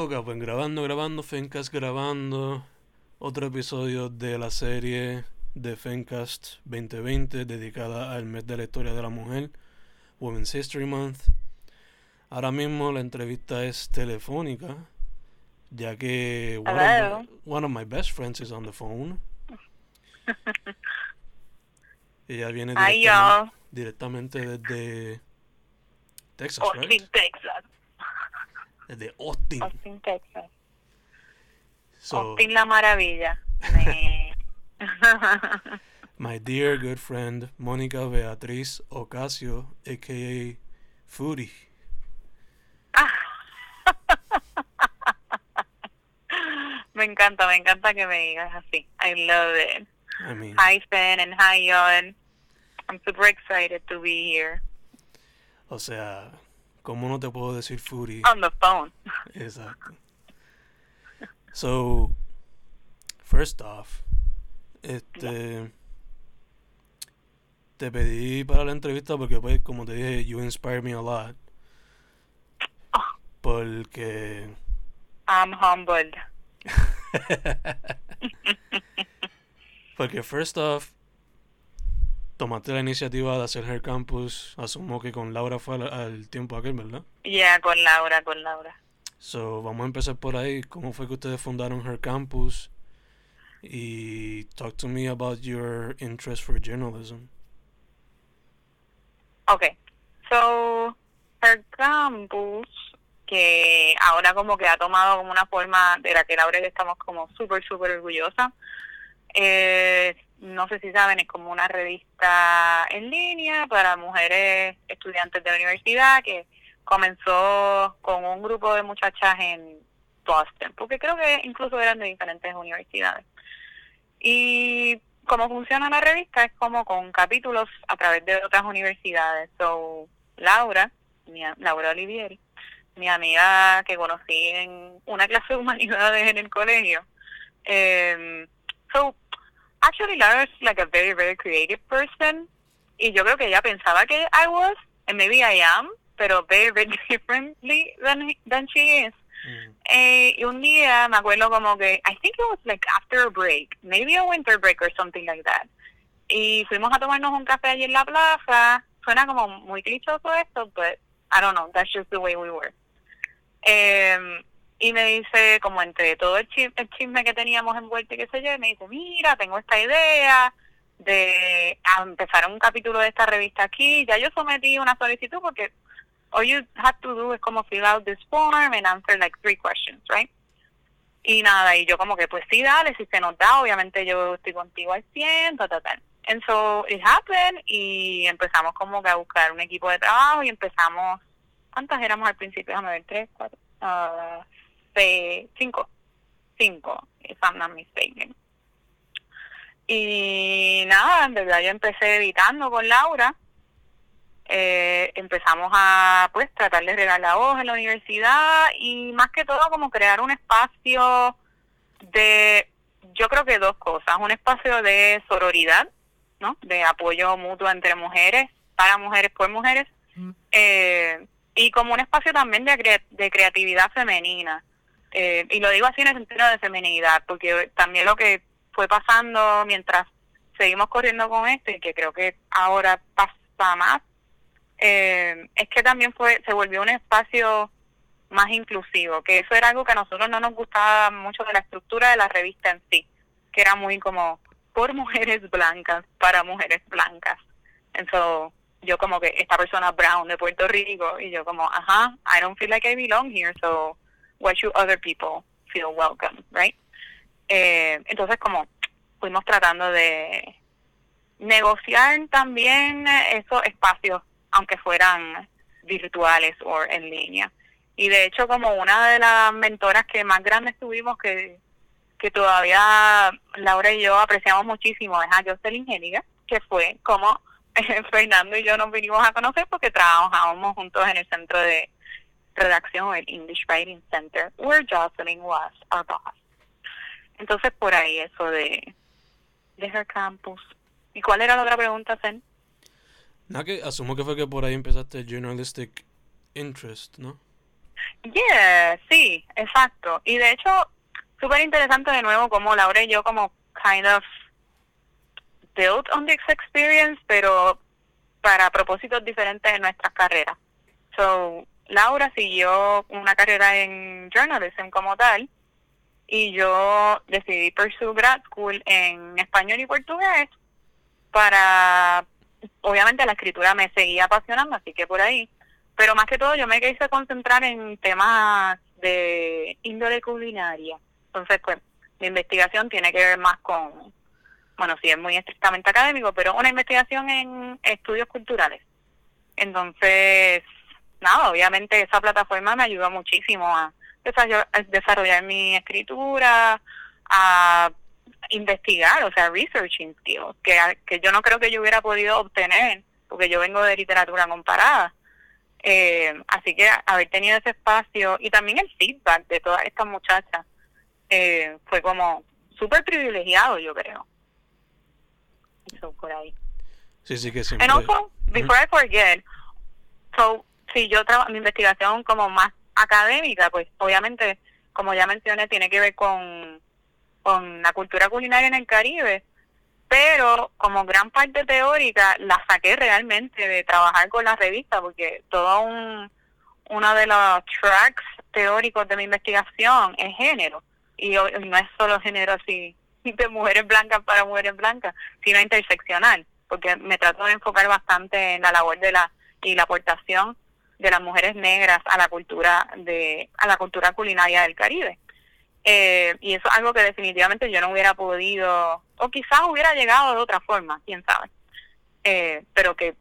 Ok, pues grabando, grabando, Fencast grabando otro episodio de la serie de Fencast 2020 dedicada al mes de la historia de la mujer, Women's History Month. Ahora mismo la entrevista es telefónica, ya que one, of my, one of my best friends is on the phone. Ella viene directamente, desde Texas, Austin, right? Texas. Desde Austin. Austin, Texas. So, Austin la maravilla. Me- My dear good friend Mónica Beatriz Ocasio, aka Foodie. me encanta, me encanta que me digas así. I love it. I mean, Hi, Fen, and hi, Yon. I'm super excited to be here o sea, ¿cómo no te puedo decir Foodie? on the phone. Exacto. So, first off, este, te pedí para la entrevista porque, pues, como te dije, you inspire me a lot. Oh. Porque I'm humbled. Porque first off, tomaste la iniciativa de hacer Her Campus, asumo que con Laura fue al, al tiempo aquel, ¿verdad? Yeah, con Laura, con Laura. So, vamos a empezar por ahí. ¿Cómo fue que ustedes fundaron Her Campus? Y talk to me about your interest for journalism. Okay, so her campus, que ahora como que ha tomado como una forma de la que Laura y estamos como súper, súper orgullosa. Eh, no sé si saben, es como una revista en línea para mujeres estudiantes de la universidad que comenzó con un grupo de muchachas en Boston, porque creo que incluso eran de diferentes universidades. Y cómo funciona la revista es como con capítulos a través de otras universidades. So, Laura, mi, Laura Olivieri, mi amiga que conocí en una clase de humanidades en el colegio. Um, so, actually, Laura is like a very, very creative person. Y yo creo que ella pensaba que I was, and maybe I am, pero very, very differently than, than she is. Mm. Eh, y un día me acuerdo como que, I think it was like after a break, maybe a winter break or something like that. Y fuimos a tomarnos un café allí en la plaza. Suena como muy clichoso esto, but I don't know, that's just the way we were. Eh, y me dice, como entre todo el chisme, el chisme que teníamos envuelto y qué sé yo, me dice, mira, tengo esta idea de empezar un capítulo de esta revista aquí. Ya yo sometí una solicitud porque all you have to do es como fill out this form and answer like three questions, right? Y nada, y yo como que pues sí, dale, si se nos da, obviamente yo estoy contigo al 100, ta, ta, ta. And so it happened y empezamos como que a buscar un equipo de trabajo y empezamos, ¿cuántas éramos al principio? Déjame ver, tres, cuatro, ah, seis, cinco, cinco, if I'm not mistaken. Y nada, en verdad yo empecé editando con Laura, eh, empezamos a pues tratar de regar la voz en la universidad y más que todo como crear un espacio de yo creo que dos cosas un espacio de sororidad no de apoyo mutuo entre mujeres para mujeres por mujeres. Eh, y como un espacio también de, de creatividad femenina eh, y lo digo así en el sentido de feminidad porque también lo que fue pasando mientras seguimos corriendo con esto y que creo que ahora pasa más eh, es que también fue se volvió un espacio más inclusivo, que eso era algo que a nosotros no nos gustaba mucho de la estructura de la revista en sí, que era muy como por mujeres blancas, para mujeres blancas. Entonces, yo como que esta persona brown de Puerto Rico y yo como, ajá, I don't feel like I belong here, so why should other people feel welcome, right? Eh, entonces como fuimos tratando de negociar también esos espacios, aunque fueran virtuales o en línea. Y de hecho, como una de las mentoras que más grandes tuvimos, que, que todavía Laura y yo apreciamos muchísimo, es a Jocelyn Heniga, que fue como Fernando y yo nos vinimos a conocer porque trabajábamos juntos en el centro de redacción, el English Writing Center, where Jocelyn was our boss. Entonces, por ahí eso de, de Her Campus. ¿Y cuál era la otra pregunta, Zen? Nada que asumo que fue que por ahí empezaste el journalistic interest, ¿no? Yeah, sí, exacto. Y de hecho, súper interesante de nuevo como Laura y yo como kind of built on this experience, pero para propósitos diferentes en nuestras carreras. So, Laura siguió una carrera en journalism como tal y yo decidí pursue grad school en español y portugués para, obviamente la escritura me seguía apasionando, así que por ahí, pero más que todo yo me quise concentrar en temas de índole culinaria. Entonces, pues, mi investigación tiene que ver más con, bueno, sí es muy estrictamente académico, pero una investigación en estudios culturales. Entonces, nada, obviamente esa plataforma me ayudó muchísimo a desarrollar mi escritura, a investigar, o sea, researching skills, que, que yo no creo que yo hubiera podido obtener, porque yo vengo de literatura comparada. Eh, así que haber tenido ese espacio y también el feedback de todas estas muchachas eh, fue como súper privilegiado, yo creo. Eso por ahí. Sí, sí que siempre... And also, before I forget, so, si yo trabajo mi investigación como más académica, pues obviamente, como ya mencioné, tiene que ver con, con la cultura culinaria en el Caribe, pero como gran parte teórica la saqué realmente de trabajar con la revista, porque todo un, uno de los tracks teóricos de mi investigación es género, y no es solo género así de mujeres blancas para mujeres blancas, sino interseccional, porque me trato de enfocar bastante en la labor de la y la aportación de las mujeres negras a la cultura de a la cultura culinaria del Caribe. Eh, y eso es algo que definitivamente yo no hubiera podido, o quizás hubiera llegado de otra forma, quién sabe, eh, pero que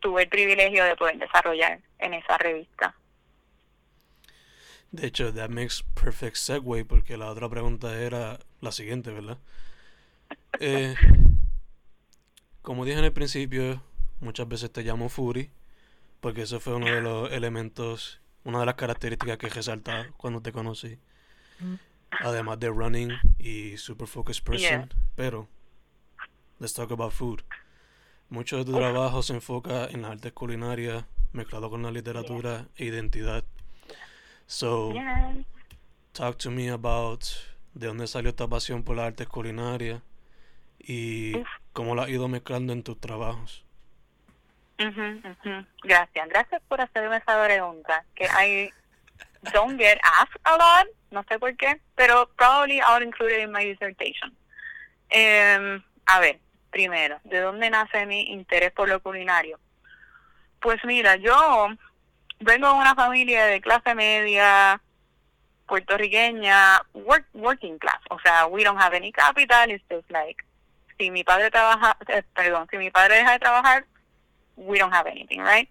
tuve el privilegio de poder desarrollar en esa revista. De hecho, that makes perfect segue porque la otra pregunta era la siguiente, ¿verdad? Eh, como dije en el principio, muchas veces te llamo Fury porque eso fue uno de los elementos, una de las características que resalta cuando te conocí. Además de running y super focused person. Pero, let's talk about food. Mucho de tu trabajo se enfoca en las artes culinarias, mezclado con la literatura e identidad. So, talk to me about de dónde salió esta pasión por las artes culinarias y cómo la has ido mezclando en tus trabajos. Gracias, gracias por hacerme esa pregunta. Que I don't get asked a lot, no sé por qué, pero probably I'll include it in my dissertation. Eh, a ver, primero, ¿de dónde nace mi interés por lo culinario? Pues mira, yo vengo de una familia de clase media, puertorriqueña, work, working class, o sea, we don't have any capital, it's just like, si mi padre trabaja, eh, perdón, si mi padre deja de trabajar, we don't have anything, right?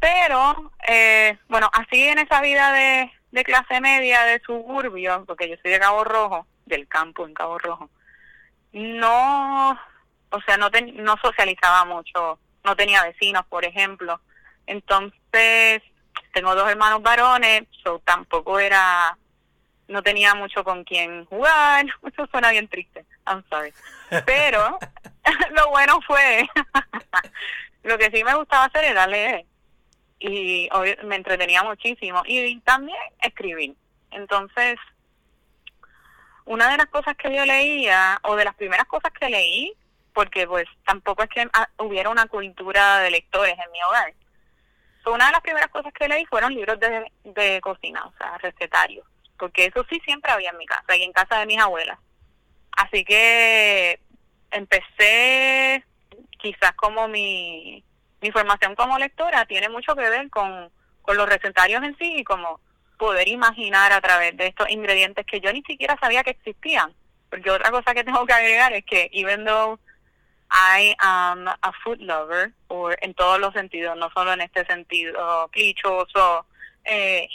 Pero, eh, bueno, así en esa vida de, de clase media, de suburbio, porque yo soy de Cabo Rojo, del campo en Cabo Rojo, no, o sea, no, no socializaba mucho, no tenía vecinos, por ejemplo. Entonces, tengo dos hermanos varones, so tampoco era, no tenía mucho con quien jugar, eso suena bien triste, I'm sorry. Pero lo bueno fue lo que sí me gustaba hacer era leer y me entretenía muchísimo y también escribir. Entonces, una de las cosas que yo leía, o de las primeras cosas que leí, porque pues tampoco es que hubiera una cultura de lectores en mi hogar. una de las primeras cosas que leí fueron libros de, de cocina, o sea, recetarios, porque eso sí siempre había en mi casa y en casa de mis abuelas. Así que empecé quizás como mi, mi formación como lectora tiene mucho que ver con, con los recetarios en sí y como poder imaginar a través de estos ingredientes que yo ni siquiera sabía que existían. Porque otra cosa que tengo que agregar es que even though I am a food lover, o en todos los sentidos, no solo en este sentido clichoso, eh,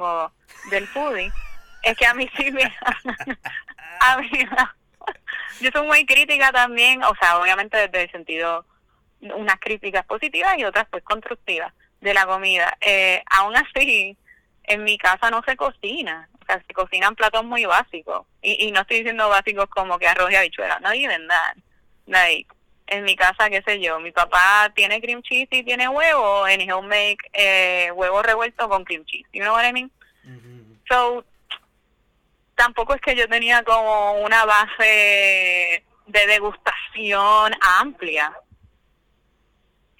o del foodie, es que a mí sí me... a mí, yo soy muy crítica también, o sea, obviamente desde el sentido, unas críticas positivas y otras pues constructivas de la comida. Eh, aún así, en mi casa no se cocina, o sea, se cocinan platos muy básicos. Y, y no estoy diciendo básicos como que arroz y habichuela, no even that. Like, en mi casa, qué sé yo, mi papá tiene cream cheese y tiene huevo, and he'll make eh, huevo revuelto con cream cheese. You know what I mean? So, tampoco es que yo tenía como una base de degustación amplia.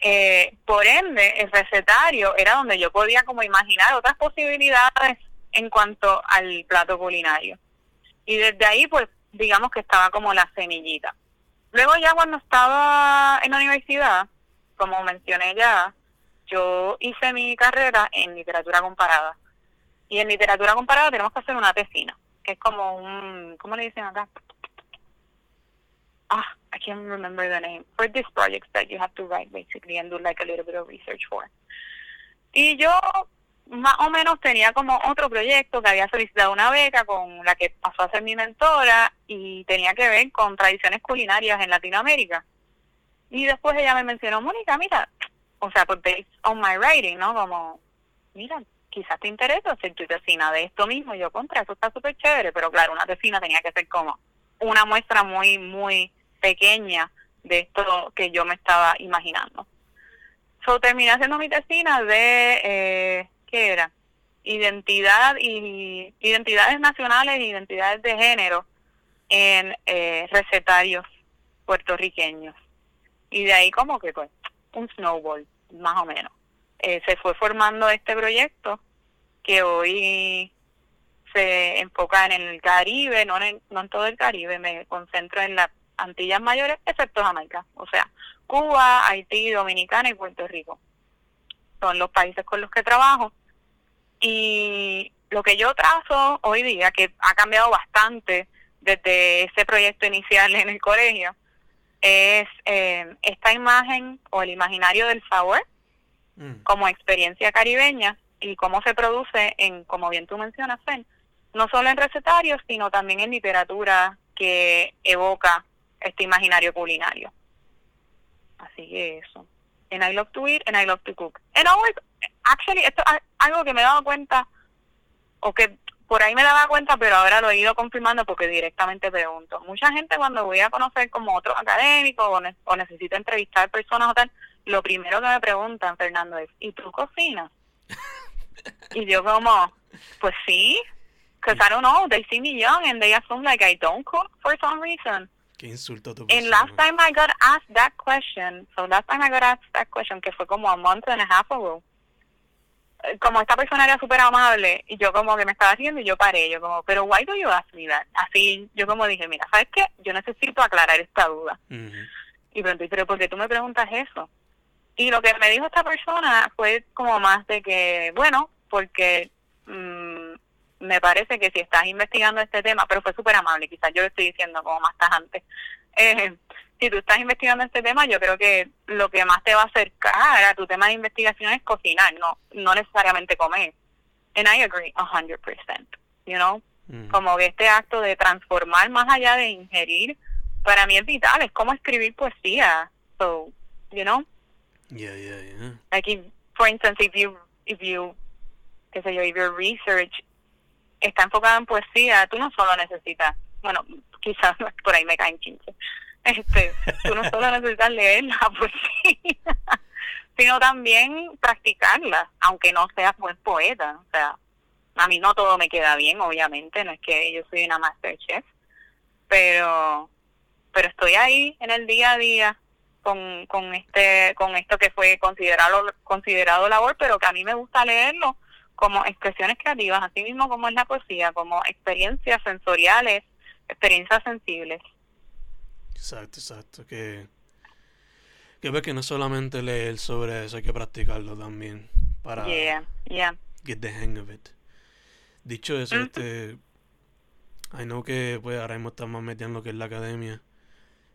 Eh, por ende, el recetario era donde yo podía como imaginar otras posibilidades en cuanto al plato culinario. Y desde ahí, pues, digamos que estaba como la semillita. Luego ya cuando estaba en la universidad, como mencioné ya, yo hice mi carrera en literatura comparada. Y en literatura comparada tenemos que hacer una tesina, que es como un, ¿cómo le dicen acá? Ah, I can't remember the name. For this project that you have to write basically and do like a little bit of research for. Y yo más o menos tenía como otro proyecto que había solicitado una beca con la que pasó a ser mi mentora y tenía que ver con tradiciones culinarias en Latinoamérica. Y después ella me mencionó, Mónica, mira, o sea, pues based on my writing, ¿no? Como, mira, quizás te interesa hacer tu tesina de esto mismo. Y yo, contra, eso está súper chévere, pero claro, una tesina tenía que ser como una muestra muy, muy pequeña de esto que yo me estaba imaginando. So, terminé haciendo mi tesina de eh, ¿qué era? Identidad y identidades nacionales e identidades de género en eh, recetarios puertorriqueños. Y de ahí como que pues un snowball, más o menos. Eh, se fue formando este proyecto que hoy se enfoca en el Caribe, no en, no en todo el Caribe, me concentro en las Antillas Mayores, excepto Jamaica, o sea, Cuba, Haití, Dominicana y Puerto Rico. Son los países con los que trabajo y lo que yo trazo hoy día, que ha cambiado bastante desde ese proyecto inicial en el colegio, es eh, esta imagen o el imaginario del sabor mm. como experiencia caribeña y cómo se produce en, como bien tú mencionas, Fen, no solo en recetarios, sino también en literatura que evoca este imaginario culinario. Así que eso. And I love to eat and I love to cook. And always, actually, esto es algo que me he dado cuenta, o que por ahí me daba cuenta, pero ahora lo he ido confirmando porque directamente pregunto. Mucha gente cuando voy a conocer como otros académicos o, necesito entrevistar personas o tal, lo primero que me preguntan, Fernando, es, ¿y tú cocinas? y yo como, pues sí, because I don't know, they see me young and they assume like I don't cook for some reason. Qué insulto tu And last time I got asked that question, so last time I got asked that question, que fue como a month and a half ago, como esta persona era súper amable y yo como que me estaba haciendo y yo paré, yo como, pero why do you ask me that? Así yo como dije, mira, ¿sabes qué? Yo necesito aclarar esta duda. Y pregunté, pero ¿por qué tú me preguntas eso? Y lo que me dijo esta persona fue como más de que, bueno, porque mm, me parece que si estás investigando este tema, pero fue súper amable, quizás yo lo estoy diciendo como más tajante, eh, si tú estás investigando este tema, yo creo que lo que más te va a acercar a tu tema de investigación es cocinar, no no necesariamente comer. And I agree 100%, you know? Mm. Como que este acto de transformar más allá de ingerir, para mí es vital, es como escribir poesía. So, you know? Yeah, yeah, yeah. Like if, for instance, if you if you qué sé yo, if your research está enfocada en poesía, tú no solo necesitas, bueno, quizás por ahí me caen 15, este, tú no solo necesitas leer la poesía, sino también practicarla, aunque no seas buen poeta. O sea, a mí no todo me queda bien, obviamente, no es que yo soy una master chef, pero, pero estoy ahí en el día a día con, con este, con esto que fue considerado, considerado labor, pero que a mí me gusta leerlo como expresiones creativas, así mismo como es la poesía, como experiencias sensoriales, experiencias sensibles. Exacto, exacto. Que, que ves que no solamente leer sobre eso, hay que practicarlo también para yeah, yeah. get the hang of it. Dicho eso, este, I know que pues ahora mismo estamos metiendo en lo que es la academia,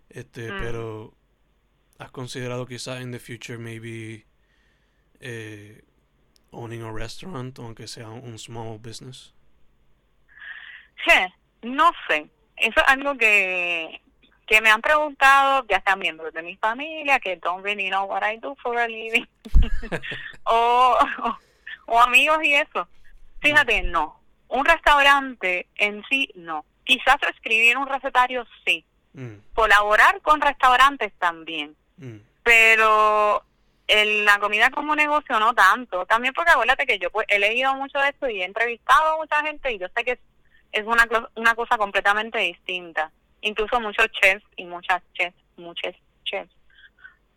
este, mm. pero ¿has considerado quizás en the future maybe eh, owning a restaurant, aunque sea un small business? no sé. Eso es algo que que me han preguntado, ya sean miembros de mi familia, que don't really know what I do for a living, o, o, amigos y eso. Fíjate, no. Un restaurante en sí, no. Quizás escribir un recetario, sí. Mm, Colaborar con restaurantes también. Mm, pero el, la comida como negocio no tanto. También porque acuérdate que yo pues he leído mucho de esto y he entrevistado a mucha gente y yo sé que es, es una, una cosa completamente distinta. Incluso muchos chefs y muchas chefs, muchos chefs,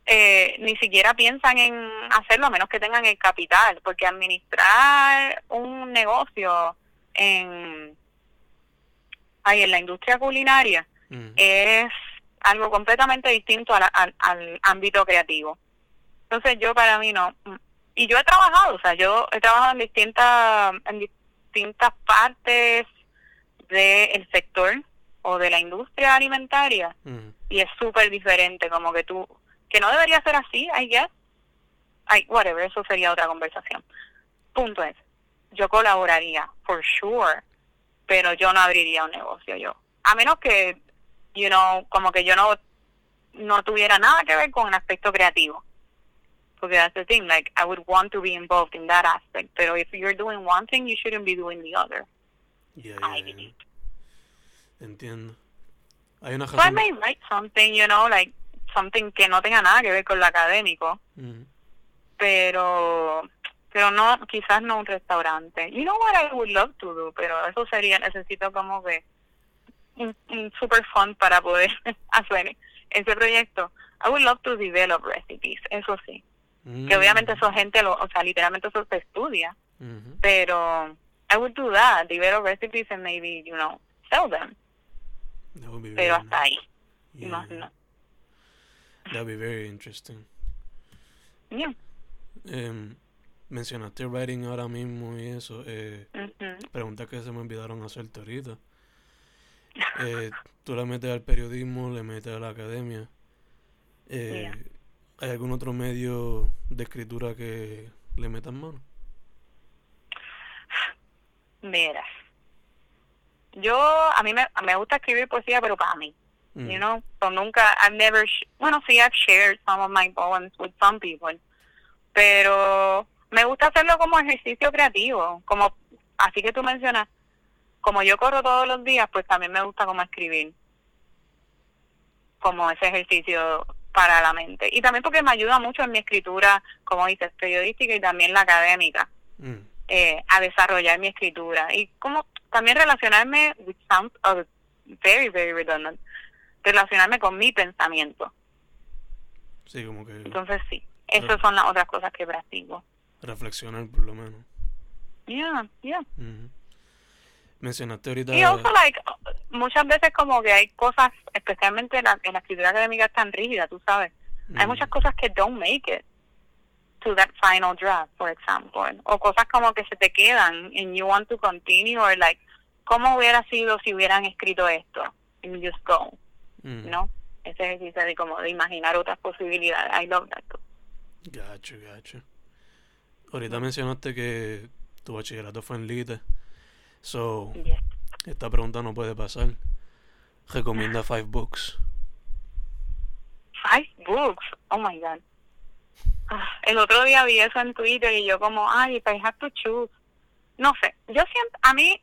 eh, ni siquiera piensan en hacerlo a menos que tengan el capital, porque administrar un negocio en, ay, en la industria culinaria mm, es algo completamente distinto a la- al, al ámbito creativo. Entonces yo para mí no. mm, Y yo he trabajado, o sea, yo he trabajado en distintas, en distintas partes del sector o de la industria alimentaria y es súper diferente, como que tú, que no debería ser así, I guess. I, whatever, eso sería otra conversación. Punto es, yo colaboraría, for sure, pero yo no abriría un negocio yo. A menos que, you know, como que yo no, no tuviera nada que ver con el aspecto creativo. Porque that's the thing, like, I would want to be involved in that aspect, pero if you're doing one thing, you shouldn't be doing the other. yeah, I yeah. Entiendo. Hay una So I razón. may write something, you know, like, something que no tenga nada que ver con lo académico, Mm, pero pero no quizás no un restaurante you know what I would love to do pero eso sería necesito como que un, un super fund para poder hacer ese proyecto I would love to develop recipes eso sí que mm, obviamente eso gente lo o sea literalmente eso se estudia pero I would do that develop recipes and maybe you know sell them That would be pero hasta ahí Yeah, no That'd be very interesting. Yeah. Em, mencionaste writing ahora mismo y eso. Eh, preguntas que se me olvidaron hacerte ahorita. Eh, tú le metes al periodismo, le metes a la academia. Eh, Yeah. ¿Hay algún otro medio de escritura que le metas mano? Mira, yo a mí me, me gusta escribir poesía, pero para mí, Mm, you know, so nunca, I've never, bueno, sí, I've shared some of my poems with some people, pero me gusta hacerlo como ejercicio creativo, como, así que tú mencionas, como yo corro todos los días, pues también me gusta como escribir, como ese ejercicio para la mente, y también porque me ayuda mucho en mi escritura, como dices, periodística y también la académica mm, eh, a desarrollar mi escritura. Y como también relacionarme which sounds uh, very very redundant relacionarme con mi pensamiento. Sí, como que entonces sí esas son las otras cosas que practico. reflexionar por lo menos. yeah yeah. Ujú. Mencionaste ahorita... y also like muchas veces como que hay cosas especialmente en la, en la escritura académica es tan rígida tú sabes hay mm, muchas cosas que don't make it to that final draft, for example, o cosas como que se te quedan and you want to continue or like cómo hubiera sido si hubieran escrito esto and you just go, mm, ¿no? Ese ejercicio de como de imaginar otras posibilidades. I love that. too. Gacho, gacho. Ahorita mencionaste que tu bachillerato fue en Lite. So, esta pregunta no puede pasar. Recomienda five books. Five books. Oh my god. Ah, El otro día vi eso en Twitter y yo como, ay, if I have to choose. No sé, yo siento, a mí,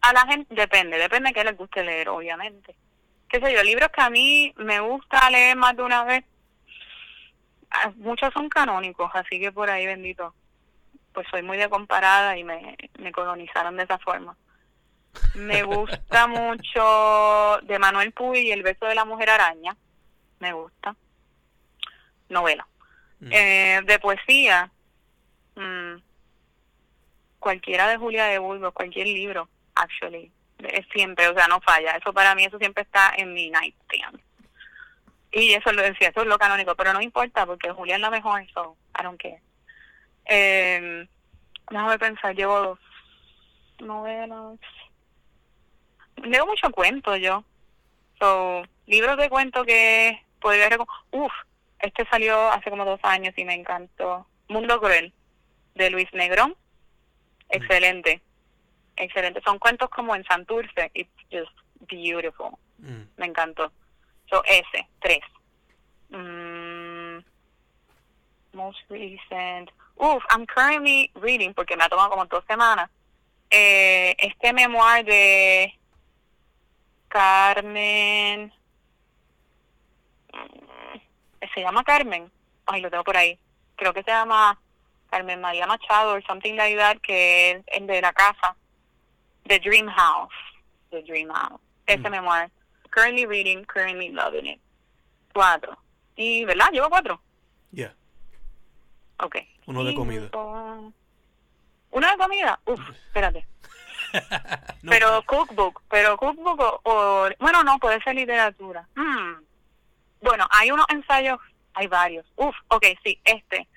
a la gente, depende, depende de qué les guste leer, obviamente. Qué sé yo, libros que a mí me gusta leer más de una vez, ah, muchos son canónicos, así que por ahí bendito. Pues soy muy de comparada y me, me colonizaron de esa forma. Me gusta mucho de Manuel Puy y El beso de la mujer araña. Me gusta. Novela. Mm, Eh, de poesía, mm, cualquiera de Julia de Burgos, cualquier libro, actually, es siempre, o sea, no falla. Eso para mí, eso siempre está en mi nightstand. Y eso lo decía, eso es lo canónico, pero no importa porque Julia es la mejor, so I don't care. Eh, déjame pensar, llevo dos novelas. Leo mucho cuento yo. So, libros de cuento que podría recom- Uf, este salió hace como dos años y me encantó. Mundo Cruel, de Luis Negrón. Excelente. Excelente. Son cuentos como en Santurce. It's just beautiful. mm, Me encantó. So, ese, tres. Mm, most recent. Uf, I'm currently reading, porque me ha tomado como dos semanas, eh, este memoir de Carmen se llama Carmen, ay, lo tengo por ahí, creo que se llama Carmen María Machado o something like that, que es el de la casa, The Dream House, The Dream House, ese Mm. memoir. Currently reading, currently loving it. Cuatro. Y, ¿verdad? Llevo cuatro. Yeah. Ok. Uno de comida. ¿Uno de comida? Uf, espérate. No, pero cookbook, pero cookbook o, o- bueno, no, puede ser literatura. Hmm. Bueno, hay unos ensayos, hay varios. Uf, ok, sí, este.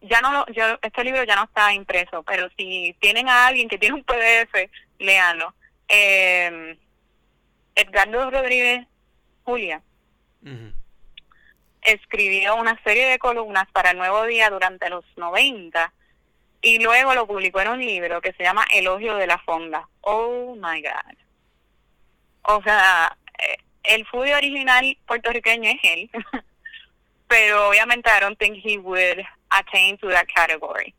Ya no lo, yo, este libro ya no está impreso, pero si tienen a alguien que tiene un PDF, léanlo. Eh, Edgardo Rodríguez Julia. Escribió una serie de columnas para el Nuevo Día durante los 90 y luego lo publicó en un libro que se llama Elogio de la Fonda. Oh my God. O sea, eh, el foodie original puertorriqueño es él, pero obviamente I don't think he would attain to that category.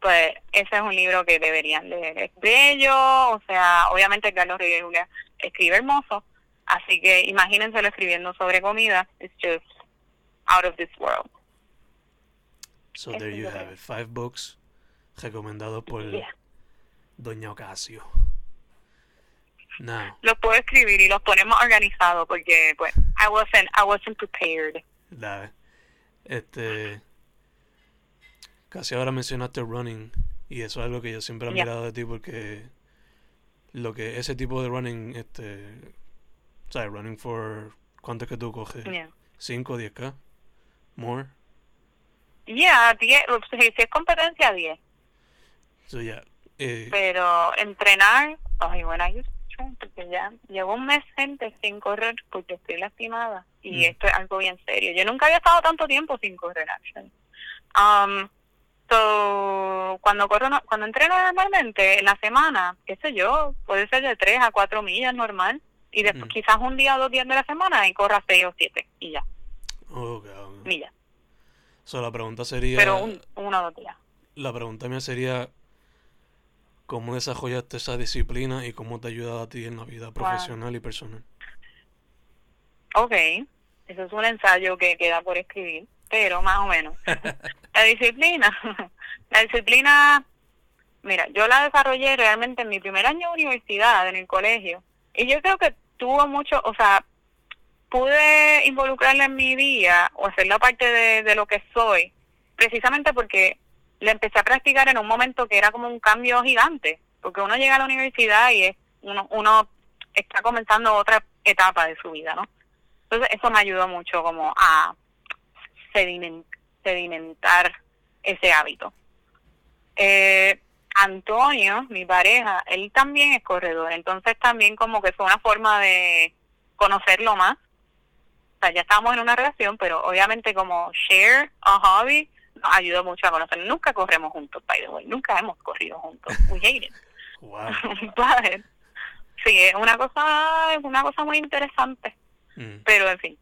Pues ese es un libro que deberían leer. Es bello, o sea, obviamente Carlos Julia escribe hermoso, así que imagínenselo escribiendo sobre comida. It's just out of this world. So there you have it. Five books recomendados por Yeah. Doña Ocasio. Now, Los puedo escribir y los ponemos organizados porque pues I wasn't I wasn't prepared. la, este, casi ahora mencionaste running y eso es algo que yo siempre he Yeah. mirado de ti porque lo que ese tipo de running, este, sabes, running for ¿cuánto es que tú coges? Yeah. 5 10k, more. Yeah, 10, si, es competencia 10, So yeah, eh, pero entrenar, ay, bueno, train, porque ya llevo un mes gente sin correr porque estoy lastimada y Mm. esto es algo bien serio. Yo nunca había estado tanto tiempo sin correr, actually. Um, so, cuando corro, cuando entreno normalmente en la semana, qué sé yo, puede ser de 3 a 4 millas normal y después Mm. quizás un día o dos días de la semana y corra 6 o 7 y ya, oh, cabrón. So la pregunta sería, pero un, uno o dos días. la pregunta mía sería, ¿cómo desarrollaste esa disciplina y cómo te ha ayudado a ti en la vida profesional y personal? Ok, eso es un ensayo que queda por escribir, pero más o menos. la disciplina, la disciplina, mira, yo la desarrollé realmente en mi primer año de universidad, en el colegio, y yo creo que tuvo mucho, o sea, pude involucrarla en mi día o hacerla parte de, lo que soy, precisamente porque la empecé a practicar en un momento que era como un cambio gigante, porque uno llega a la universidad y es uno, uno está comenzando otra etapa de su vida, ¿no? Entonces eso me ayudó mucho como a sedimen- sedimentar ese hábito. Eh, Antonio, mi pareja, él también es corredor, entonces también como que fue una forma de conocerlo más. O sea, ya estábamos en una relación, pero obviamente como share a hobby nos ayudó mucho a conocer. Nunca corremos juntos, by the way, nunca hemos corrido juntos. We hate it. Wow. But, sí, es una cosa, es una cosa muy interesante Mm. pero en fin.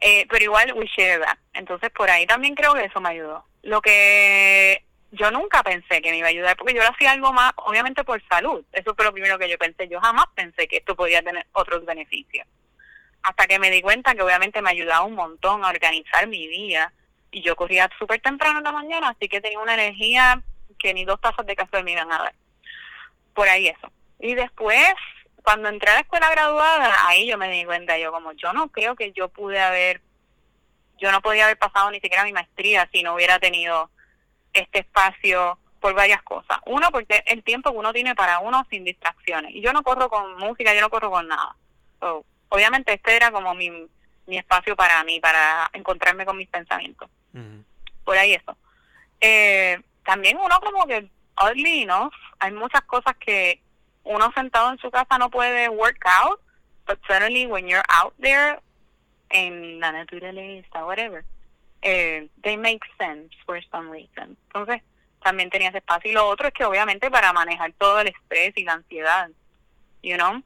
Eh, pero igual we share that. Entonces por ahí también creo que eso me ayudó. Lo que yo nunca pensé que me iba a ayudar, porque yo lo hacía algo más, obviamente por salud. Eso fue lo primero que yo pensé. Yo jamás pensé que esto podía tener otros beneficios. Hasta que me di cuenta que obviamente me ayudaba un montón a organizar mi día. Y yo corría súper temprano en la mañana, así que tenía una energía que ni dos tazas de café me iban a dar. Por ahí eso. Y después, cuando entré a la escuela graduada, ahí yo me di cuenta, yo como, yo no creo que yo pude haber, yo no podía haber pasado ni siquiera mi maestría si no hubiera tenido este espacio por varias cosas. Uno, porque el tiempo que uno tiene para uno sin distracciones. Y yo no corro con música, yo no corro con nada. So, obviamente este era como mi, mi espacio para mí, para encontrarme con mis pensamientos. Mm. Por ahí eso. Eh, también uno como que, oddly enough, hay muchas cosas que uno sentado en su casa no puede work out, but suddenly when you're out there en la naturaleza, whatever, eh, they make sense for some reason. Entonces, también tenía ese espacio. Y lo otro es que obviamente para manejar todo el estrés y la ansiedad, you know,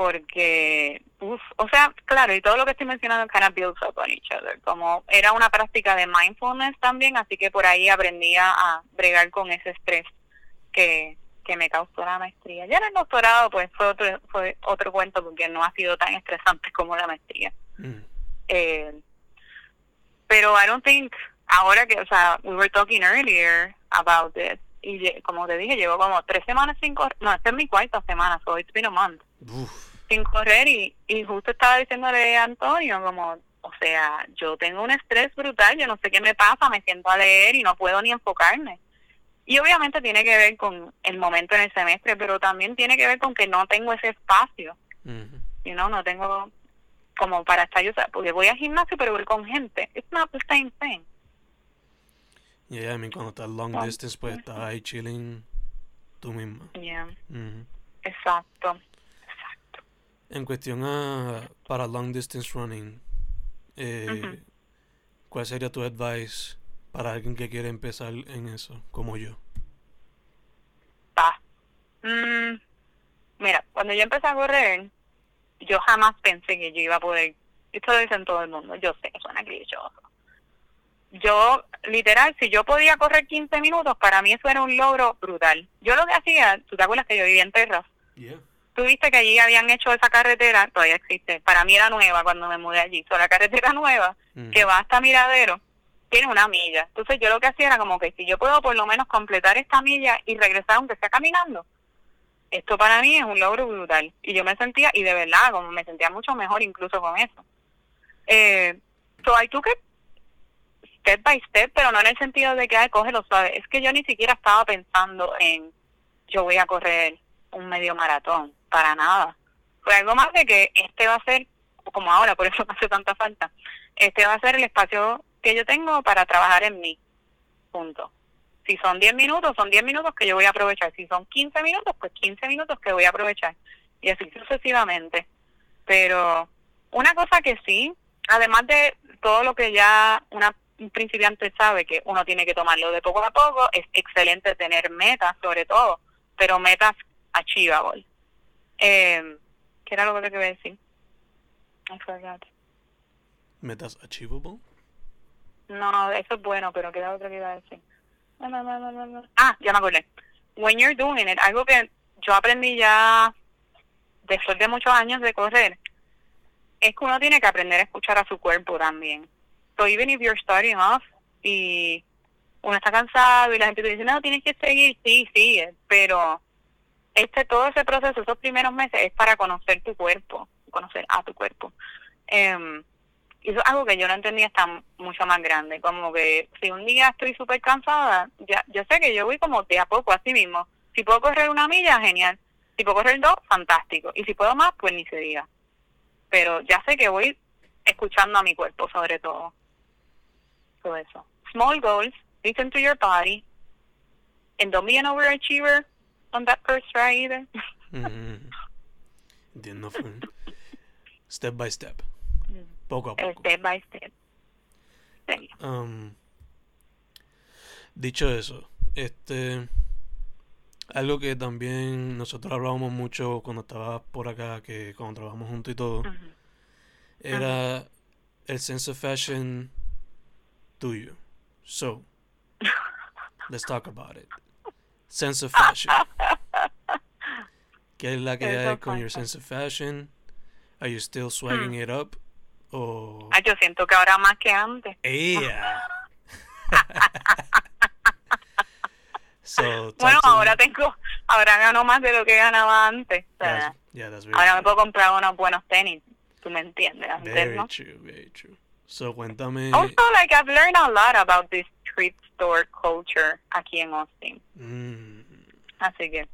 porque, uf, o sea, claro, y todo lo que estoy mencionando kind of builds up on each other, como era una práctica de mindfulness también, así que por ahí aprendí a- bregar con ese estrés que, que me causó la maestría. Ya en el doctorado, pues fue otro, fue otro cuento porque no ha sido tan estresante como la maestría. Mm. Eh, pero I don't think, ahora que, o sea, we were talking earlier about this, y como te dije, llevo como tres semanas sin correr, no, esta es mi cuarta semana, so it's been a month, Uf. Sin correr, y, y justo estaba diciéndole a Antonio, como, o sea, yo tengo un estrés brutal, yo no sé qué me pasa, me siento a leer y no puedo ni enfocarme. Y obviamente tiene que ver con el momento en el semestre, pero también tiene que ver con que no tengo ese espacio you know, no tengo como para estar yo, porque voy al gimnasio pero voy con gente. It's not the same thing. Yeah, I mean, cuando estás long distance, pues estás ahí chilling tú misma. Yeah. Exacto. En cuestión a para long distance running, eh. ¿cuál sería tu advice para alguien que quiere empezar en eso, como yo? Mm, mira, cuando yo empecé a correr, yo jamás pensé que yo iba a poder, esto lo dicen todo el mundo, yo sé, suena clichoso. Yo, literal, si yo podía correr 15 minutos, para mí eso era un logro brutal. Yo lo que hacía, tú te acuerdas que yo vivía en Terras, Yeah. Tú viste que allí habían hecho esa carretera, todavía existe, para mí era nueva cuando me mudé allí, so, la carretera nueva que va hasta Miradero tiene una milla. Entonces yo lo que hacía era como que si yo puedo por lo menos completar esta milla y regresar aunque sea caminando, esto para mí es un logro brutal. Y yo me sentía, y de verdad, como me sentía mucho mejor incluso con eso. Eh, so I took it step by step, pero no en el sentido de que, ay, cógelo suave. Es que yo ni siquiera estaba pensando en, yo voy a correr un medio maratón, para nada. Fue algo más de que este va a ser, como ahora, por eso me hace tanta falta, este va a ser el espacio que yo tengo para trabajar en mí. Punto. Si son 10 minutos, son 10 minutos que yo voy a aprovechar. Si son 15 minutos, pues 15 minutos que voy a aprovechar. Y así sucesivamente. Pero una cosa que sí, además de todo lo que ya una un principiante sabe que uno tiene que tomarlo de poco a poco, es excelente tener metas sobre todo, pero metas achievable. Eh, ¿Qué era lo que te quería decir? I forgot. ¿Metas achievable? No, eso es bueno, pero ¿qué era otra que iba a decir? No, no, no, no, no, no. Ah, ya me acordé. When you're doing it, algo que yo aprendí ya después de muchos años de correr, es que uno tiene que aprender a escuchar a su cuerpo también. So even if you're starting off y uno está cansado y la gente te dice, no, tienes que seguir, sí, sigue, pero este todo ese proceso, esos primeros meses es para conocer tu cuerpo, conocer a tu cuerpo. Y eso es algo que yo no entendía hasta mucho más grande, como que si un día estoy súper cansada, ya yo sé que yo voy como de a poco, así mismo. Si puedo correr una milla, genial. Si puedo correr dos, fantástico. Y si puedo más, pues ni se diga. Pero ya sé que voy escuchando a mi cuerpo sobre todo. Todo eso. Small goals, listen to your body, and don't be an overachiever on that first try either. Ujú. Entiendo. full. Step by step. Poco a poco. step by step. Sí. Um, dicho eso, este algo que también nosotros hablábamos mucho cuando estabas por acá, que cuando trabajamos juntos y todo, Ujú. era el sense of fashion tuyo. So, let's talk about it. Sense of fashion. ¿Qué es la que hay con your sense of fashion? Are you still swagging Hmm. it up? O Ay, yo siento que ahora más que antes. ¡Ea! so, Bueno, ahora me. tengo, ahora gano más de lo que ganaba antes. O sea, That's- yeah, that's very ahora me true. puedo comprar unos buenos tenis. Tú me entiendes, antes Very no. true, very true. So, cuéntame. Also, like, I've learned a lot about this street store culture aquí en Austin. mm, Así que,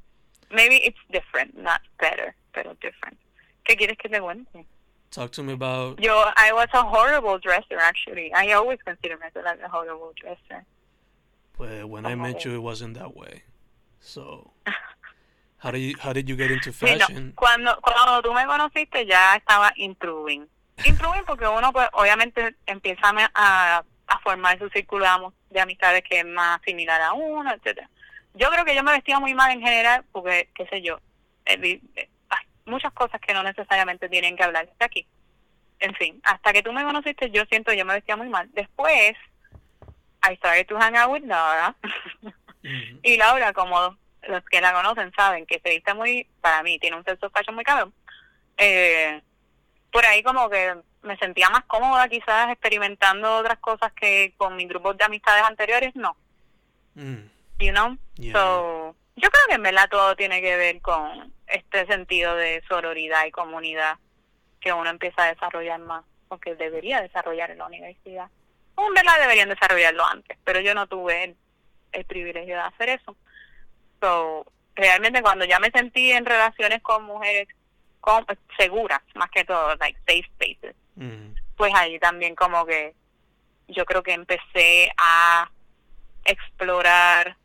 maybe it's different, not better, pero different. ¿Qué quieres que te cuente? talk to me about. Yo, I was a horrible dresser, actually. I always consider myself like a horrible dresser. Pues, when I met you, it wasn't that way. So, how did you, how did you get into Sí, no, fashion? Cuando, cuando tú me conociste ya estaba improving. Improving porque uno pues obviamente empieza a, a, formar su círculo de de amistades que es más similar a uno, etcétera. Yo creo que yo me vestía muy mal en general porque, qué sé yo, eh, eh, muchas cosas que no necesariamente tienen que hablar de aquí. En fin, hasta que tú me conociste yo siento que yo me vestía muy mal. Después, I started to hang out with Laura. Y Laura, como los que la conocen saben que se viste muy, para mí, tiene un of fashion muy cabrón. Eh, por ahí como que me sentía más cómoda quizás experimentando otras cosas que con mis grupos de amistades anteriores, no. Mm, You know? Yeah. So, yo creo que en verdad todo tiene que ver con este sentido de sororidad y comunidad que uno empieza a desarrollar más, o que debería desarrollar en la universidad. O en verdad deberían desarrollarlo antes, pero yo no tuve el, el privilegio de hacer eso. So, realmente cuando ya me sentí en relaciones con mujeres con, seguras, más que todo, like safe spaces, mm, pues ahí también como que yo creo que empecé a explorar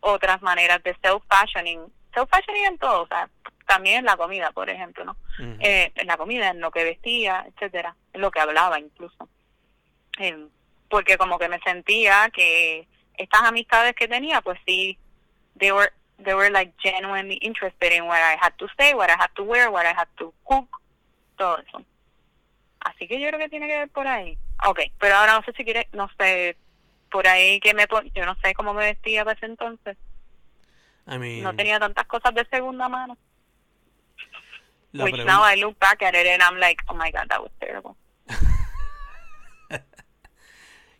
otras maneras de self-fashioning, self-fashioning en todo, o sea, también en la comida, por ejemplo, ¿no? Eh, en la comida, en lo que vestía, etcétera, en lo que hablaba incluso. Eh, porque como que me sentía que estas amistades que tenía, pues sí, they were they were like genuinely interested in what I had to say, what I had to wear, what I had to cook, todo eso. Así que yo creo que tiene que ver por ahí. Okay, pero ahora no sé si quiere, no sé, por ahí que me pon, yo no sé cómo me vestía para ese entonces. I mean, No tenía tantas cosas de segunda mano. Which now I look back at it and I'm like, oh my god, that was terrible.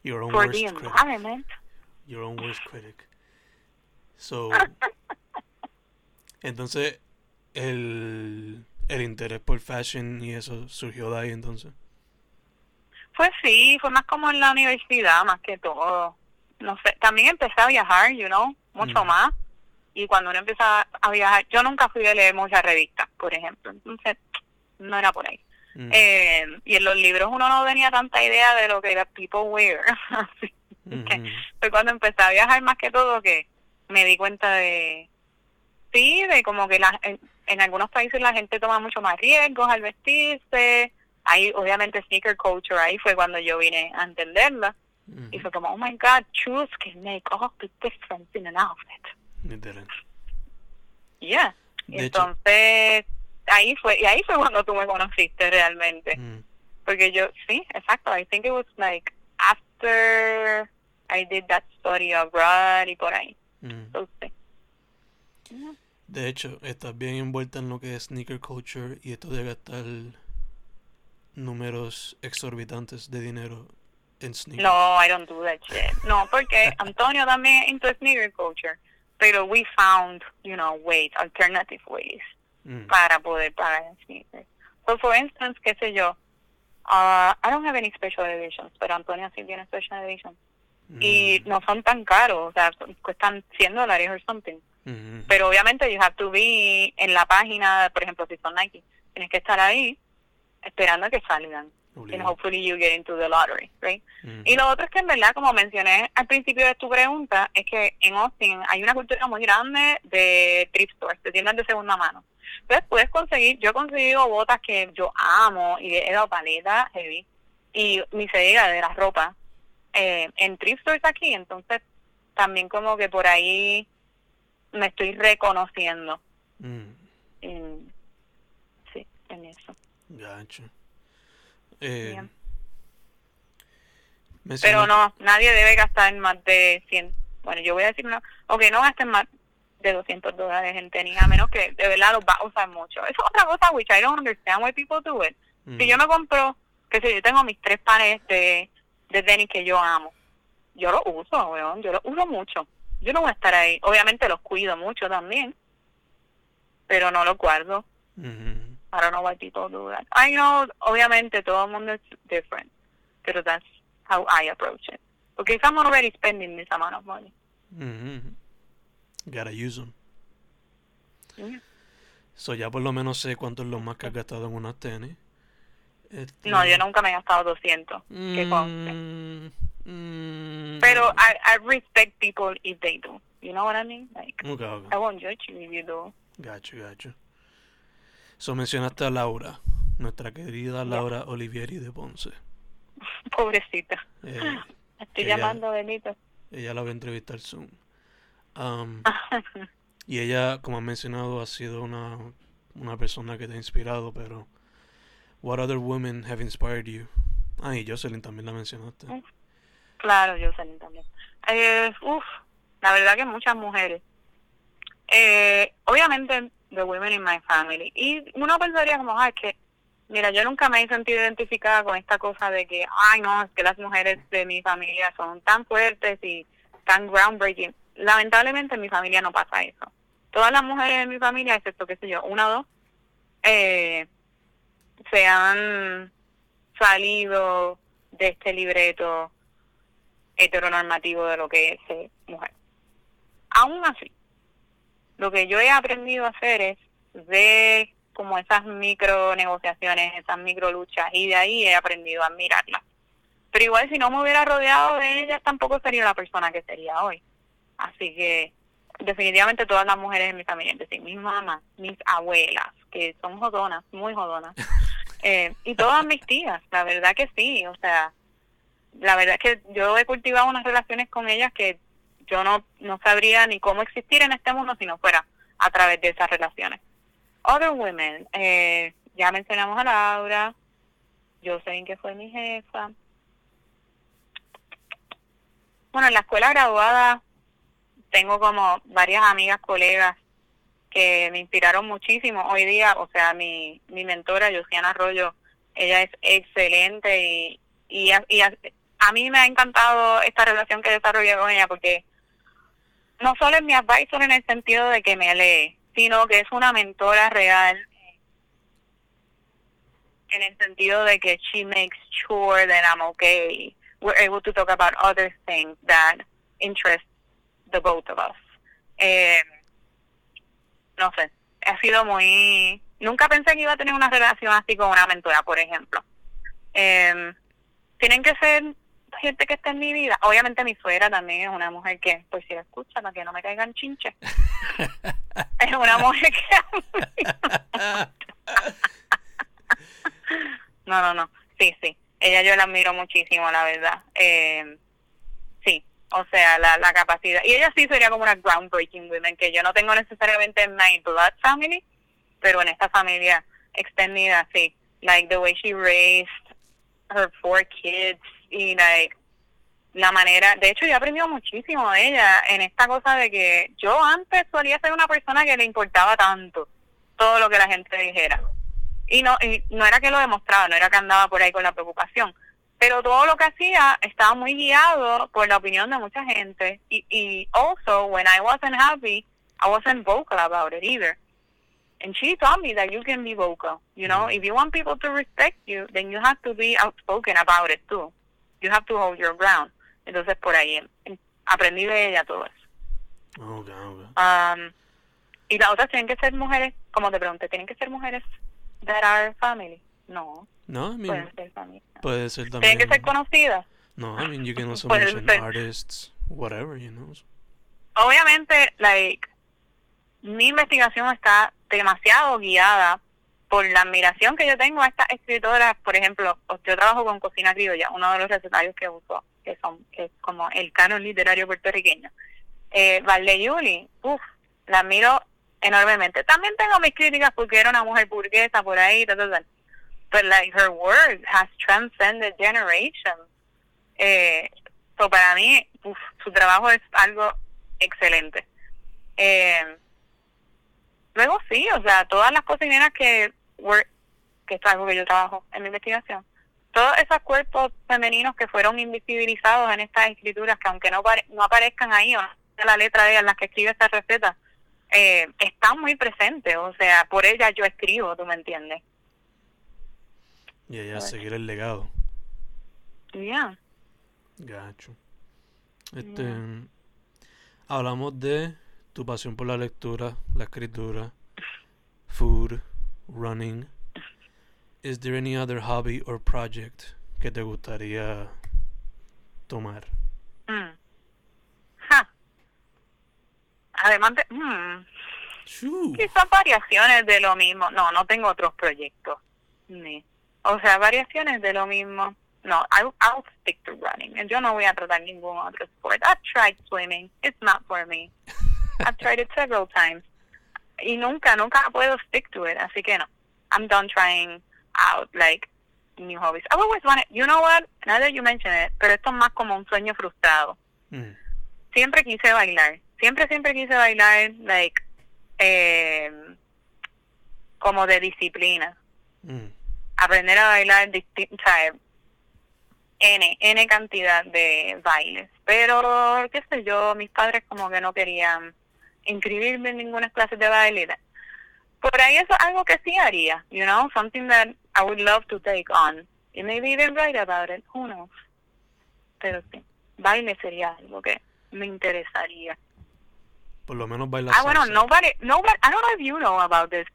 your own For worst the critic. environment. Your own worst critic. So, entonces, el, el interés por fashion y eso surgió de ahí entonces. Pues sí, fue más como en la universidad, más que todo. No sé, también empecé a viajar, you know, mucho Mm. más. Y cuando uno empieza a viajar, yo nunca fui a leer muchas revistas, por ejemplo. Entonces, no era por ahí. Mm, Eh, y en los libros uno no tenía tanta idea de lo que era people wear. Así fue cuando empecé a viajar más que todo que me di cuenta de, sí, de como que la, en, en algunos países la gente toma mucho más riesgos al vestirse. Ahí, obviamente, sneaker culture, ahí fue cuando yo vine a entenderla. ujú. Y fue como, oh my God, shoes can make all the difference in an outfit. Literal. Yeah. De hecho- entonces, ahí fue, y ahí fue cuando tú me conociste realmente. Mm, Porque yo, sí, exacto. I think it was like after I did that study abroad y por ahí. mm. Entonces, De hecho, estás bien envuelta en lo que es sneaker culture y esto de gastar números exorbitantes de dinero en sneakers. no, I don't do that shit. No, porque Antonio también into sneaker culture. Pero we found, you know, ways, alternative ways Mm, para poder pagar en sneakers. So, for instance, qué sé yo, uh, I don't have any special editions, pero Antonio sí tiene special editions. Y mm, no son tan caros, o sea, cuestan 100 dólares or something. mm, Pero obviamente you have to be en la página, por ejemplo, si son Nike, tienes que estar ahí esperando a que salgan. And obligado. hopefully you get into the lottery, right? Mm, Y lo otro es que en verdad, como mencioné al principio de tu pregunta, es que en Austin hay una cultura muy grande de thrift stores, de tiendas de segunda mano. Entonces puedes conseguir, yo he conseguido botas que yo amo y he dado paletas heavy y ni se diga de las ropas eh, en thrift stores aquí, entonces también como que por ahí me estoy reconociendo mm, en, sí, en eso. Gacho. Eh, Pero no, nadie debe gastar más de 100. Bueno, yo voy a decir, no, ok, no gasten más de 200 dólares en tenis, a menos que de verdad los va a usar mucho. Eso es otra cosa, which I don't understand why people do it. Mm, Si yo me compro, que si yo tengo mis tres pares de, de tenis que yo amo, yo los uso, weón, yo los uso mucho. Yo no voy a estar ahí. Obviamente los cuido mucho también, pero no los guardo. I don't know why people do that. I know, obviamente todo el mundo es different, pero that's how I approach it. If I'm already spending this amount of money. Mm-hmm. Gotta use them. Yeah. So ya por lo menos sé cuánto es lo más que has gastado en unas tenis. Este, No, yo nunca me he gastado 200. Que conste. mm, mm, Pero I, I respect people if they do. You know what I mean? Like, Ok, ok. I won't judge you if you do. Gacho, gacho. So mencionaste a Laura, nuestra querida Laura Olivieri de Ponce. Pobrecita. Eh, Estoy Ella- llamando, Benito. ella la voy a entrevistar soon. Um, y ella, como has mencionado, ha sido una, una persona que te ha inspirado, pero what other women have inspired you? Ah, y Jocelyn también la mencionaste. Claro, Jocelyn también. Eh, uf, la verdad que muchas mujeres. Eh, obviamente, the women in my family. Y uno pensaría como, ah, es que Mira, yo nunca me he sentido identificada con esta cosa de que, ay, no, es que las mujeres de mi familia son tan fuertes y tan groundbreaking. Lamentablemente en mi familia no pasa eso. Todas las mujeres de mi familia, excepto, qué sé yo, una o dos, eh, se han salido de este libreto heteronormativo de lo que es mujer. Aún así, lo que yo he aprendido a hacer es de como esas micro negociaciones, esas micro luchas, y de ahí he aprendido a admirarlas. Pero igual si no me hubiera rodeado de ellas, tampoco sería la persona que sería hoy. Así que definitivamente todas las mujeres de mi familia, es decir, mis mamás, mis abuelas, que son jodonas, muy jodonas, eh, y todas mis tías, la verdad que sí, o sea, la verdad es que yo he cultivado unas relaciones con ellas que yo no, no sabría ni cómo existir en este mundo si no fuera a través de esas relaciones. Other women, eh, ya mencionamos a Laura, yo sé que fue mi jefa. Bueno, en la escuela graduada tengo como varias amigas, colegas que me inspiraron muchísimo. Hoy día, o sea, mi, mi mentora, Josiana Arroyo, ella es excelente y, y, y a, a, mí me ha encantado esta relación que desarrollé con ella porque no solo es mi advisor en el sentido de que me lee, sino que es una mentora real en el sentido de que she makes sure that I'm okay. We're able to talk about other things that interest the both of us. Eh, no sé, ha sido muy... Nunca pensé que iba a tener una relación así con una mentora, por ejemplo. Eh, tienen que ser gente que esté en mi vida. Obviamente mi suegra también es una mujer que, pues si la escucha, para que no me caigan chinches. es una mujer que... no, no, no. Sí, sí. Ella yo la admiro muchísimo, la verdad. Eh, sí, o sea, la, la capacidad. Y ella sí sería como una groundbreaking woman, que yo no tengo necesariamente en my blood family, pero en esta familia extendida, sí. Like the way she raised her four kids, y like, la manera, de hecho yo he aprendido muchísimo de ella en esta cosa de que yo antes solía ser una persona que le importaba tanto todo lo que la gente dijera. Y no, y no era que lo demostraba, no era que andaba por ahí con la preocupación, pero todo lo que hacía estaba muy guiado por la opinión de mucha gente. Y, y also, when I wasn't happy, I wasn't vocal about it either. And she taught me that you can be vocal. You know, if you want people to respect you, then you have to be outspoken about it too. You have to hold your ground. Entonces, por ahí aprendí de ella todo eso. Okay, okay. Um, y las otras tienen que ser mujeres, como te pregunté, ¿tienen que ser mujeres that are family? No. No, I mean, pueden ser familia. puede ser también. ¿Tienen que ser conocidas? No, I mean, you can also mention ser- artists, whatever, you know. Obviamente, like, mi investigación está demasiado guiada por la admiración que yo tengo a estas escritoras, por ejemplo, yo trabajo con Cocina Criolla, uno de los recetarios que uso, que son que es como el canon literario puertorriqueño. Eh, Valde Yuli, uff, la admiro enormemente. También tengo mis críticas porque era una mujer burguesa por ahí, tal, tal, tal. But like her work has transcended generations. Eh, so para mí, uf, su trabajo es algo excelente. Eh, luego sí, o sea, todas las cocineras que, were- que esto es algo que yo trabajo en mi investigación, todos esos cuerpos femeninos que fueron invisibilizados en estas escrituras, que aunque no, pare- no aparezcan ahí o no sea la letra de ellas las que escribe esta receta, eh, están muy presentes, o sea, por ellas yo escribo, tú me entiendes. Y ella seguir el legado. Ya. Gacho. Este, hablamos de tu pasión por la lectura, la escritura, food, running. Is there any other hobby or project que te gustaría tomar? Mm. Ja. Además de... mm. Quizás variaciones de lo mismo. No, no tengo otros proyectos. Ni. O sea, variaciones de lo mismo. No, I'll stick to running. Yo no voy a tratar ningún otro sport. I've tried swimming. It's not for me. I've tried it several times. Y nunca, nunca puedo stick to it. Así que no. I'm done trying out, like, new hobbies. I've always wanted, you know what? Now that you mention it, pero esto es más como un sueño frustrado Mm. siempre quise bailar. Siempre, siempre quise bailar, like, eh, como de disciplina. Mm. aprender a bailar distinto, N, N cantidad de bailes. Pero, qué sé yo, mis padres como que no querían inscribirme en ninguna clase de baile. Por ahí eso es algo que sí haría, you know, something that I would love to take on. Y maybe even write about it, who knows. Pero sí, baile sería algo que me interesaría. Por lo menos bailar Ah, bueno, nobody, nobody, I don't know if you know about this.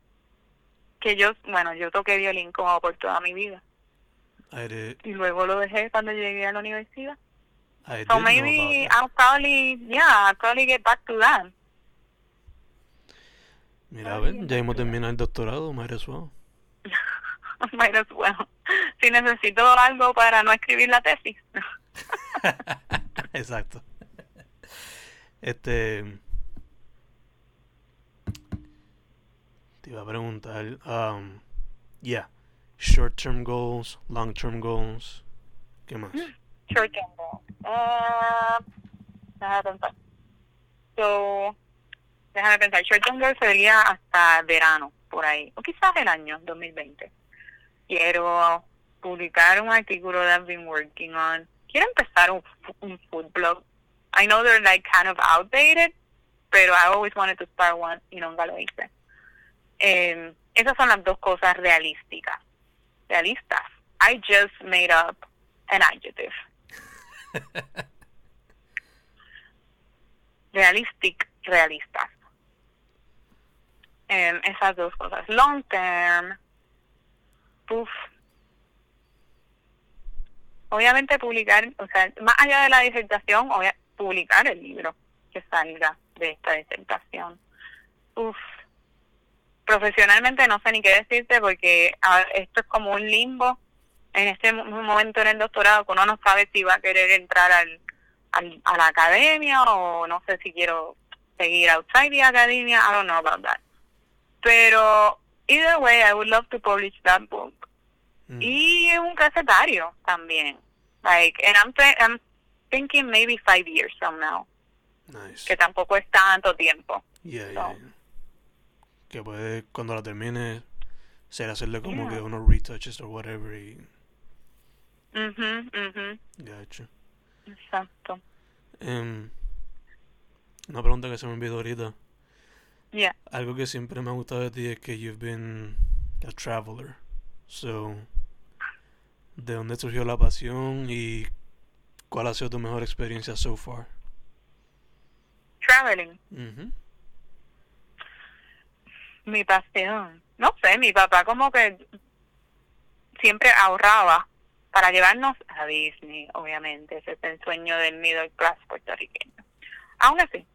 Que yo, bueno, yo toqué violín como por toda mi vida. I did, Y luego lo dejé cuando llegué a la universidad. I So maybe. I'll probably, yeah, I'll probably get back to that. Mira, a ver, ya hemos terminado el doctorado, might as well. Might as well. Si necesito algo para no escribir la tesis. Exacto. Este. Te iba a preguntar. Um, yeah. Short term goals, long term goals. ¿Qué más? Short term goal. Uh. So, déjame pensar. Short term goal sería hasta verano, por ahí. O quizás el año 2020. Quiero publicar un artículo that I've been working on. Quiero empezar un, un food blog. I know they're like kind of outdated, pero I always wanted to start one y nunca lo hice. Eh, esas son las dos cosas realísticas. Realistas. I just made up an adjective. Realistic, realistas. Em, esas dos cosas. Long term. Uf. Obviamente publicar, o sea, más allá de la disertación, obvia- publicar el libro que salga de esta disertación. Uf. Profesionalmente no sé ni qué decirte porque esto es como un limbo en este mo- momento en el doctorado que uno no sabe si va a querer entrar al, al, a la academia o no sé si quiero seguir outside the academia. I don't know about that. Pero either way, I would love to publish that book. Mm, Y un recetario también. Like, and I'm, I'm thinking maybe five years from now, nice. que tampoco es tanto tiempo. Yeah, yeah, so. yeah. Que puede, cuando la termine, ser hacerle como Yeah. que unos retouches o whatever y. mhm mhm Gacho. Exacto. Em, una pregunta que se me olvidó ahorita. Yeah. Algo que siempre me ha gustado de ti es que you've been a traveler. So, ¿de dónde surgió la pasión y cuál ha sido tu mejor experiencia so far? Traveling. Mi pasión. No sé, mi papá como que siempre ahorraba para llevarnos a Disney, obviamente. Ese es el sueño del middle class puertorriqueño. Aún así,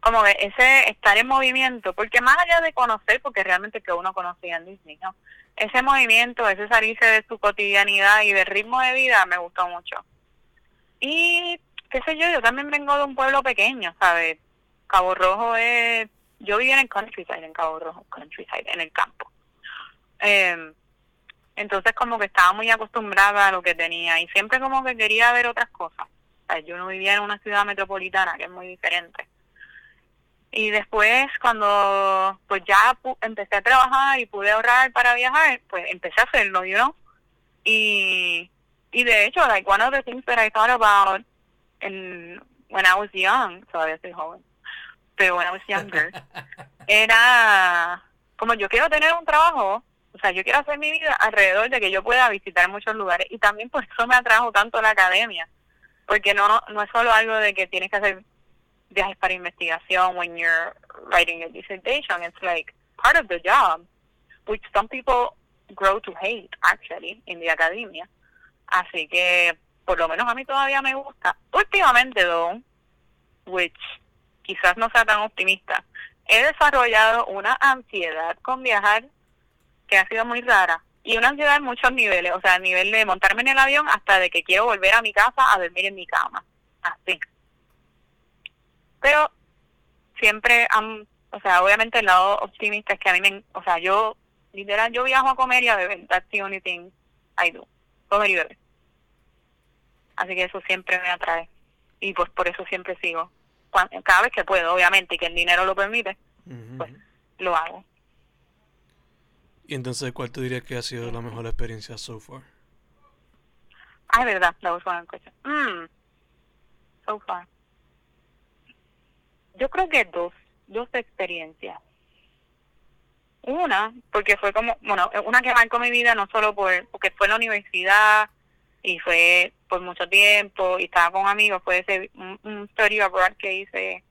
como que ese estar en movimiento, porque más allá de conocer, porque realmente que uno conocía en Disney, ¿no? Ese movimiento, ese salirse de su cotidianidad y del ritmo de vida me gustó mucho. Y, qué sé yo, yo también vengo de un pueblo pequeño, ¿sabes? Cabo Rojo es... Yo viví en el countryside, en Cabo Rojo, countryside, en el campo. Eh, entonces como que estaba muy acostumbrada a lo que tenía y siempre como que quería ver otras cosas. O sea, yo no vivía en una ciudad metropolitana, que es muy diferente. Y después cuando pues ya pu- empecé a trabajar y pude ahorrar para viajar, pues empecé a hacerlo, you know? Y, y de hecho, like one of the things that I thought about in, when I was young, todavía soy joven, pero when I was younger, era como yo quiero tener un trabajo, o sea, yo quiero hacer mi vida alrededor de que yo pueda visitar muchos lugares y también por eso me atrajo tanto la academia, porque no no es solo algo de que tienes que hacer viajes para investigación when you're writing a dissertation, it's like part of the job, which some people grow to hate actually in the academia. Así que por lo menos a mí todavía me gusta. Últimamente, though, which quizás no sea tan optimista, he desarrollado una ansiedad con viajar que ha sido muy rara y una ansiedad en muchos niveles, o sea, a nivel de montarme en el avión hasta de que quiero volver a mi casa a dormir en mi cama, así. Pero siempre, am- o sea, obviamente el lado optimista es que a mí me, o sea, yo literal yo viajo a comer y a beber, that's the only thing I do, comer y beber. Así que eso siempre me atrae y pues por eso siempre sigo. Cada vez que puedo, obviamente, y que el dinero lo permite, Pues. lo hago. Y entonces, ¿cuál tú dirías que ha sido la mejor experiencia so far? Ah, es verdad, that was one question. Mm. So far. Yo creo que dos, dos experiencias. Una, porque fue como, bueno, una que marcó mi vida no solo por, porque fue en la universidad y fue por mucho tiempo y estaba con amigos, fue ese, un, un study abroad que hice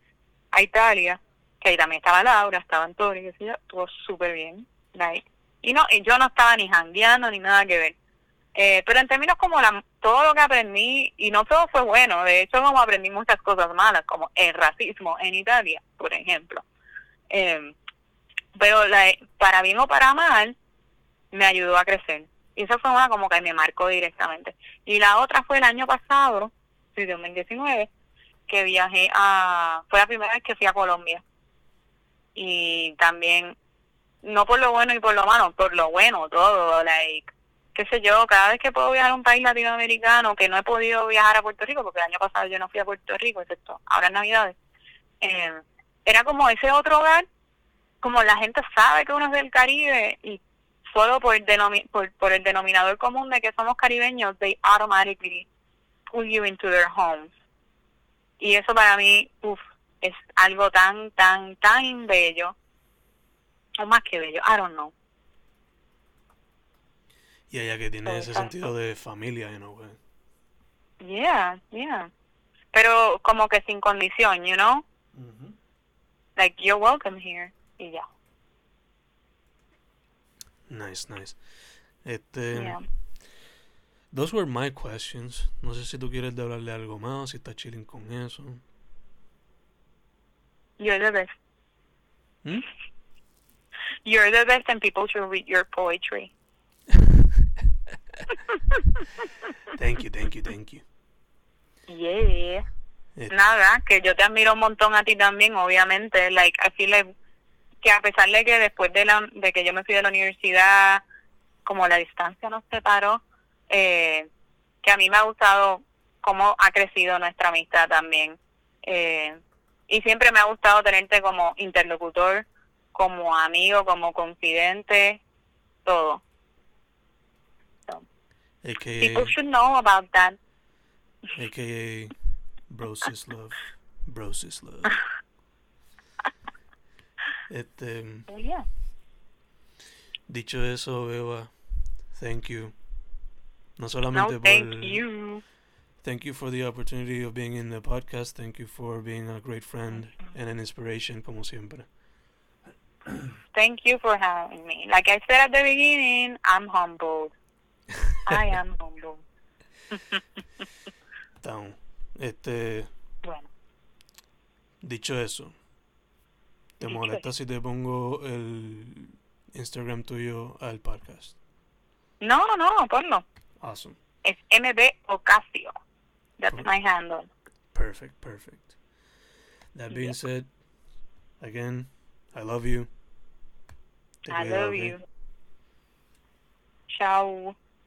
a Italia, que ahí también estaba Laura, estaba Antonio, que sé estuvo súper bien. Like, y no, y yo no estaba ni jangueando ni nada que ver. Eh, pero en términos como la, todo lo que aprendí, y no todo fue bueno, de hecho como aprendí muchas cosas malas, como el racismo en Italia, por ejemplo. Eh, pero la, para bien o para mal, me ayudó a crecer. Y esa fue una como que me marcó directamente. Y la otra fue el año pasado, sí, 2019, que viajé a, fue la primera vez que fui a Colombia. Y también, no por lo bueno y por lo malo, por lo bueno, todo, like, qué sé yo, cada vez que puedo viajar a un país latinoamericano, que no he podido viajar a Puerto Rico, porque el año pasado yo no fui a Puerto Rico, excepto ahora en Navidades, eh, era como ese otro hogar como la gente sabe que uno es del Caribe y solo por, denomi por, por el denominador común de que somos caribeños, they automatically pull you into their homes. Y eso para mí, uf, es algo tan, tan, tan bello. O más que bello, I don't know. Y ella que tiene ese sentido de familia, you know, way. Yeah, yeah. Pero como que sin condición, you know? Mm -hmm. Like, you're welcome here y ya. Nice, nice. Este, yeah. Those were my questions. No sé si tú quieres hablarle algo más, si estás chilling con eso. You're the best. Hmm? You're the best and people should read your poetry. Thank you, thank you, thank you. Yeah. It, Nada, que yo te admiro un montón a ti también, obviamente. Like, feel like que a pesar de que después de, la, de que yo me fui de la universidad, como la distancia nos separó, eh, que a mí me ha gustado cómo ha crecido nuestra amistad también. Eh, y siempre me ha gustado tenerte como interlocutor, como amigo, como confidente, todo. AKA, people should know about that. AKA Bros is Love. Bros is Love. Este, oh, yeah. Dicho eso, Beba, thank you. No solamente no, thank por you. Thank you for the opportunity of being in the podcast. Thank you for being a great friend and an inspiration, como siempre. Thank you for having me. Like I said at the beginning, I'm humbled. I am humbled. Down. Este. Bueno. Dicho eso, ¿Te molesta si te pongo el Instagram tuyo al podcast? No, no, no, ponlo. Awesome. Es MB Ocasio. That's my handle. Perfect, perfect. That being said, again, I love you. I love you. Ciao.